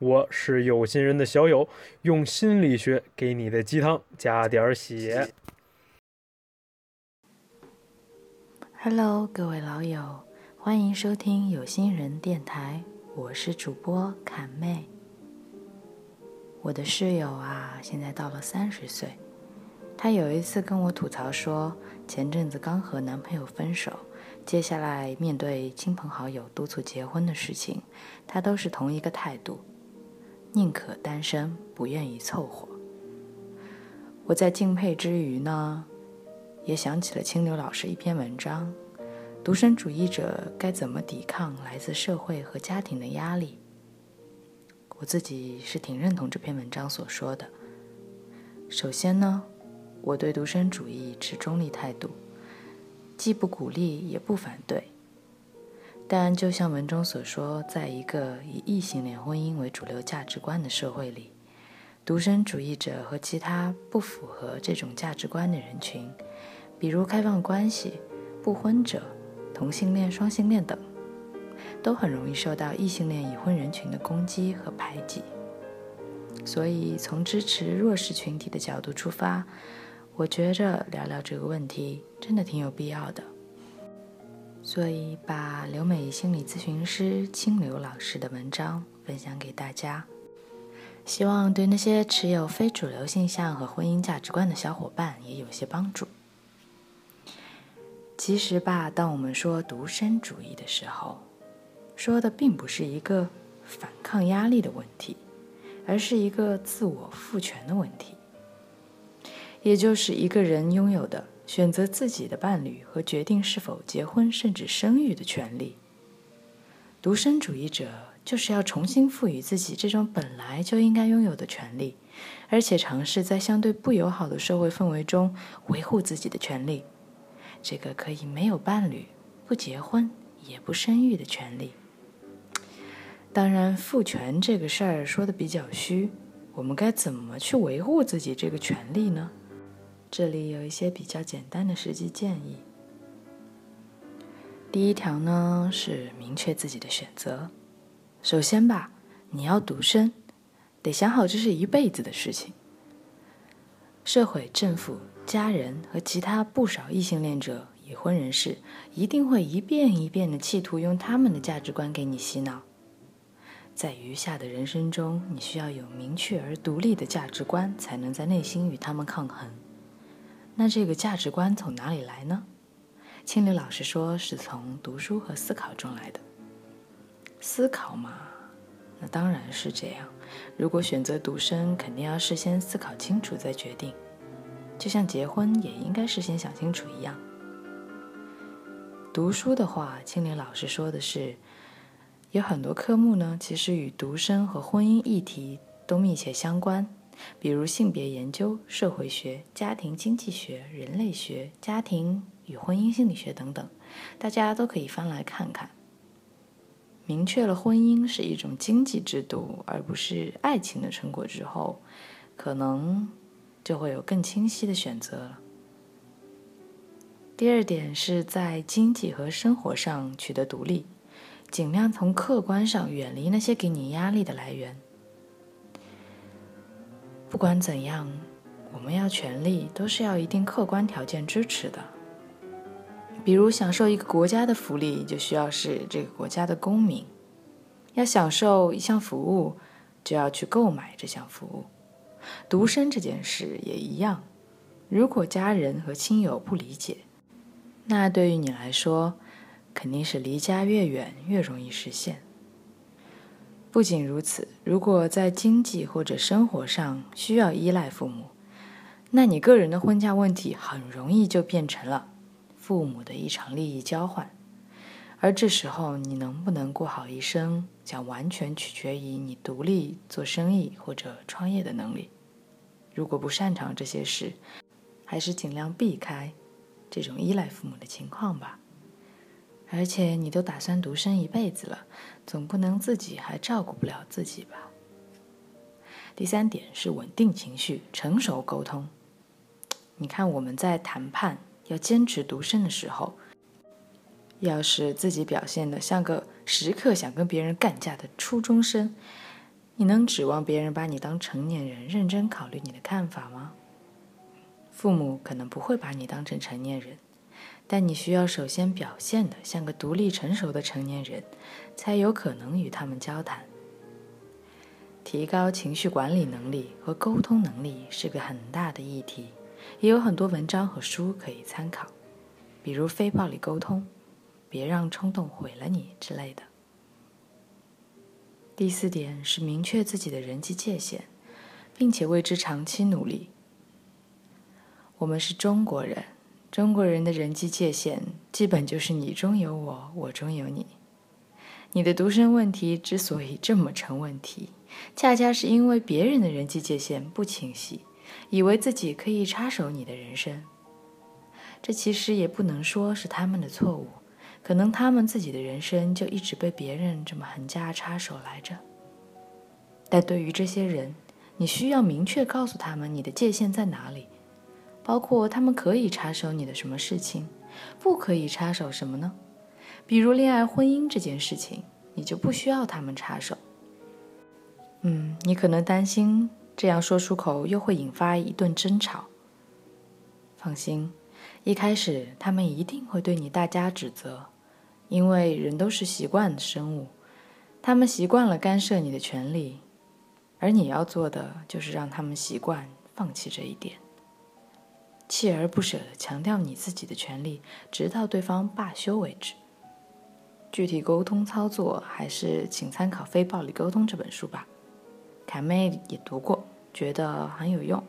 我是有心人的小友，用心理学给你的鸡汤加点血。Hello，各位老友，欢迎收听有心人电台，我是主播侃妹。我的室友啊，现在到了三十岁，她有一次跟我吐槽说，前阵子刚和男朋友分手，接下来面对亲朋好友督促结婚的事情，她都是同一个态度。宁可单身，不愿意凑合。我在敬佩之余呢，也想起了清流老师一篇文章：独身主义者该怎么抵抗来自社会和家庭的压力？我自己是挺认同这篇文章所说的。首先呢，我对独身主义持中立态度，既不鼓励也不反对。但就像文中所说，在一个以异性恋婚姻为主流价值观的社会里，独身主义者和其他不符合这种价值观的人群，比如开放关系、不婚者、同性恋、双性恋等，都很容易受到异性恋已婚人群的攻击和排挤。所以，从支持弱势群体的角度出发，我觉着聊聊这个问题真的挺有必要的。所以，把留美心理咨询师清流老师的文章分享给大家，希望对那些持有非主流性向和婚姻价值观的小伙伴也有些帮助。其实吧，当我们说独身主义的时候，说的并不是一个反抗压力的问题，而是一个自我赋权的问题，也就是一个人拥有的。选择自己的伴侣和决定是否结婚甚至生育的权利。独身主义者就是要重新赋予自己这种本来就应该拥有的权利，而且尝试在相对不友好的社会氛围中维护自己的权利。这个可以没有伴侣、不结婚也不生育的权利。当然，赋权这个事儿说的比较虚，我们该怎么去维护自己这个权利呢？这里有一些比较简单的实际建议。第一条呢是明确自己的选择。首先吧，你要独身，得想好这是一辈子的事情。社会、政府、家人和其他不少异性恋者、已婚人士一定会一遍一遍的企图用他们的价值观给你洗脑。在余下的人生中，你需要有明确而独立的价值观，才能在内心与他们抗衡。那这个价值观从哪里来呢？青柳老师说是从读书和思考中来的。思考嘛，那当然是这样。如果选择独身，肯定要事先思考清楚再决定，就像结婚也应该事先想清楚一样。读书的话，青柳老师说的是，有很多科目呢，其实与独身和婚姻议题都密切相关。比如性别研究、社会学、家庭经济学、人类学、家庭与婚姻心理学等等，大家都可以翻来看看。明确了婚姻是一种经济制度，而不是爱情的成果之后，可能就会有更清晰的选择了。第二点是在经济和生活上取得独立，尽量从客观上远离那些给你压力的来源。不管怎样，我们要权利都是要一定客观条件支持的。比如享受一个国家的福利，就需要是这个国家的公民；要享受一项服务，就要去购买这项服务。独身这件事也一样，如果家人和亲友不理解，那对于你来说，肯定是离家越远越容易实现。不仅如此，如果在经济或者生活上需要依赖父母，那你个人的婚嫁问题很容易就变成了父母的一场利益交换。而这时候，你能不能过好一生，将完全取决于你独立做生意或者创业的能力。如果不擅长这些事，还是尽量避开这种依赖父母的情况吧。而且你都打算独身一辈子了，总不能自己还照顾不了自己吧？第三点是稳定情绪，成熟沟通。你看我们在谈判要坚持独身的时候，要是自己表现的像个时刻想跟别人干架的初中生，你能指望别人把你当成年人，认真考虑你的看法吗？父母可能不会把你当成成年人。但你需要首先表现的像个独立成熟的成年人，才有可能与他们交谈。提高情绪管理能力和沟通能力是个很大的议题，也有很多文章和书可以参考，比如非暴力沟通、别让冲动毁了你之类的。第四点是明确自己的人际界限，并且为之长期努力。我们是中国人。中国人的人际界限基本就是你中有我，我中有你。你的独身问题之所以这么成问题，恰恰是因为别人的人际界限不清晰，以为自己可以插手你的人生。这其实也不能说是他们的错误，可能他们自己的人生就一直被别人这么横加插手来着。但对于这些人，你需要明确告诉他们你的界限在哪里。包括他们可以插手你的什么事情，不可以插手什么呢？比如恋爱、婚姻这件事情，你就不需要他们插手。嗯，你可能担心这样说出口又会引发一顿争吵。放心，一开始他们一定会对你大加指责，因为人都是习惯的生物，他们习惯了干涉你的权利，而你要做的就是让他们习惯放弃这一点。锲而不舍地强调你自己的权利，直到对方罢休为止。具体沟通操作，还是请参考《非暴力沟通》这本书吧。凯妹也读过，觉得很有用。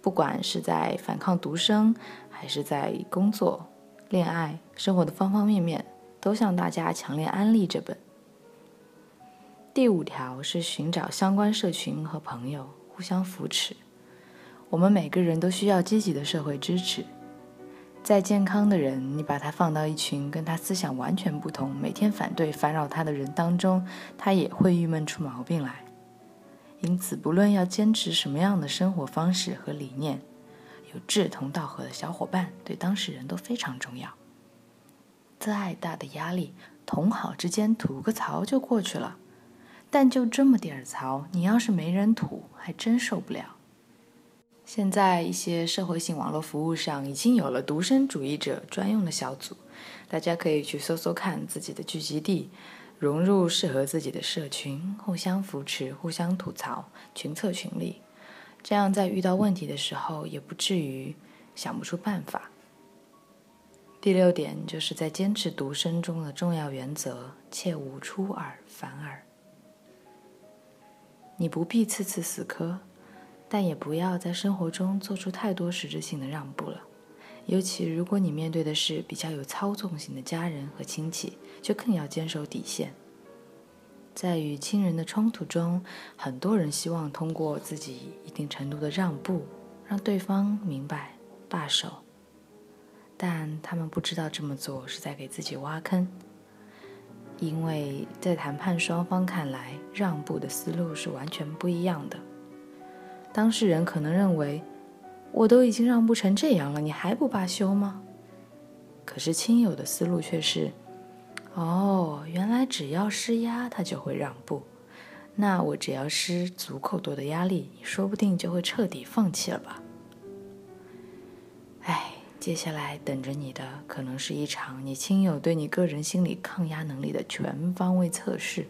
不管是在反抗独生，还是在工作、恋爱、生活的方方面面，都向大家强烈安利这本。第五条是寻找相关社群和朋友，互相扶持。我们每个人都需要积极的社会支持。再健康的人，你把他放到一群跟他思想完全不同、每天反对、烦扰他的人当中，他也会郁闷出毛病来。因此，不论要坚持什么样的生活方式和理念，有志同道合的小伙伴对当事人都非常重要。再大的压力，同好之间吐个槽就过去了。但就这么点儿槽，你要是没人吐，还真受不了。现在一些社会性网络服务上已经有了独身主义者专用的小组，大家可以去搜搜看自己的聚集地，融入适合自己的社群，互相扶持，互相吐槽，群策群力，这样在遇到问题的时候也不至于想不出办法。第六点就是在坚持独身中的重要原则，切勿出尔反尔。你不必次次死磕。但也不要在生活中做出太多实质性的让步了，尤其如果你面对的是比较有操纵性的家人和亲戚，就更要坚守底线。在与亲人的冲突中，很多人希望通过自己一定程度的让步，让对方明白罢手，但他们不知道这么做是在给自己挖坑，因为在谈判双方看来，让步的思路是完全不一样的。当事人可能认为，我都已经让步成这样了，你还不罢休吗？可是亲友的思路却是：哦，原来只要施压他就会让步，那我只要施足够多的压力，你说不定就会彻底放弃了吧？哎，接下来等着你的可能是一场你亲友对你个人心理抗压能力的全方位测试。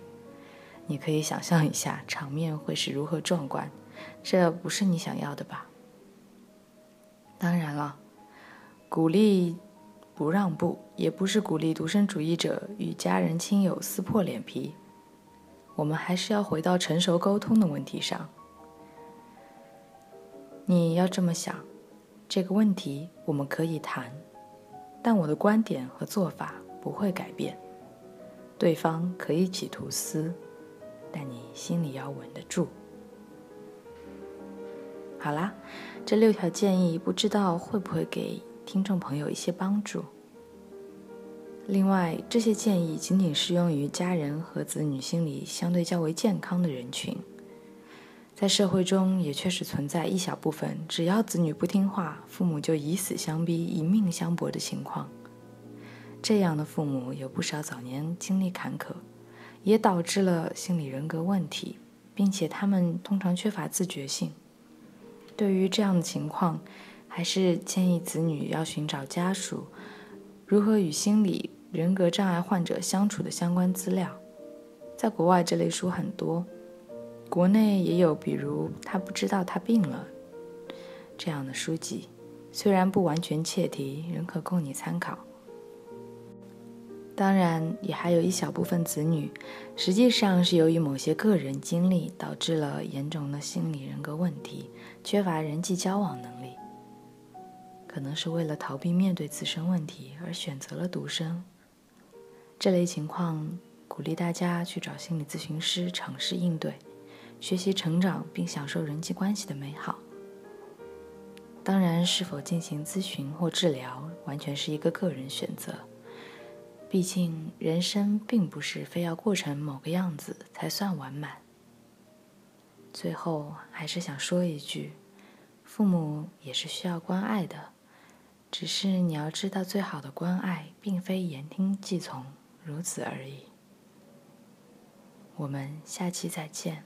你可以想象一下，场面会是如何壮观。这不是你想要的吧？当然了，鼓励不让步，也不是鼓励独身主义者与家人亲友撕破脸皮。我们还是要回到成熟沟通的问题上。你要这么想，这个问题我们可以谈，但我的观点和做法不会改变。对方可以企图撕，但你心里要稳得住。好啦，这六条建议不知道会不会给听众朋友一些帮助。另外，这些建议仅仅适用于家人和子女心理相对较为健康的人群。在社会中，也确实存在一小部分，只要子女不听话，父母就以死相逼、以命相搏的情况。这样的父母有不少早年经历坎坷，也导致了心理人格问题，并且他们通常缺乏自觉性。对于这样的情况，还是建议子女要寻找家属如何与心理人格障碍患者相处的相关资料。在国外，这类书很多。国内也有，比如他不知道他病了这样的书籍，虽然不完全切题，仍可供你参考。当然，也还有一小部分子女，实际上是由于某些个人经历导致了严重的心理人格问题，缺乏人际交往能力，可能是为了逃避面对自身问题而选择了独生。这类情况，鼓励大家去找心理咨询师尝试应对。学习成长并享受人际关系的美好。当然，是否进行咨询或治疗，完全是一个个人选择。毕竟，人生并不是非要过成某个样子才算完满。最后，还是想说一句：父母也是需要关爱的，只是你要知道，最好的关爱并非言听计从，如此而已。我们下期再见。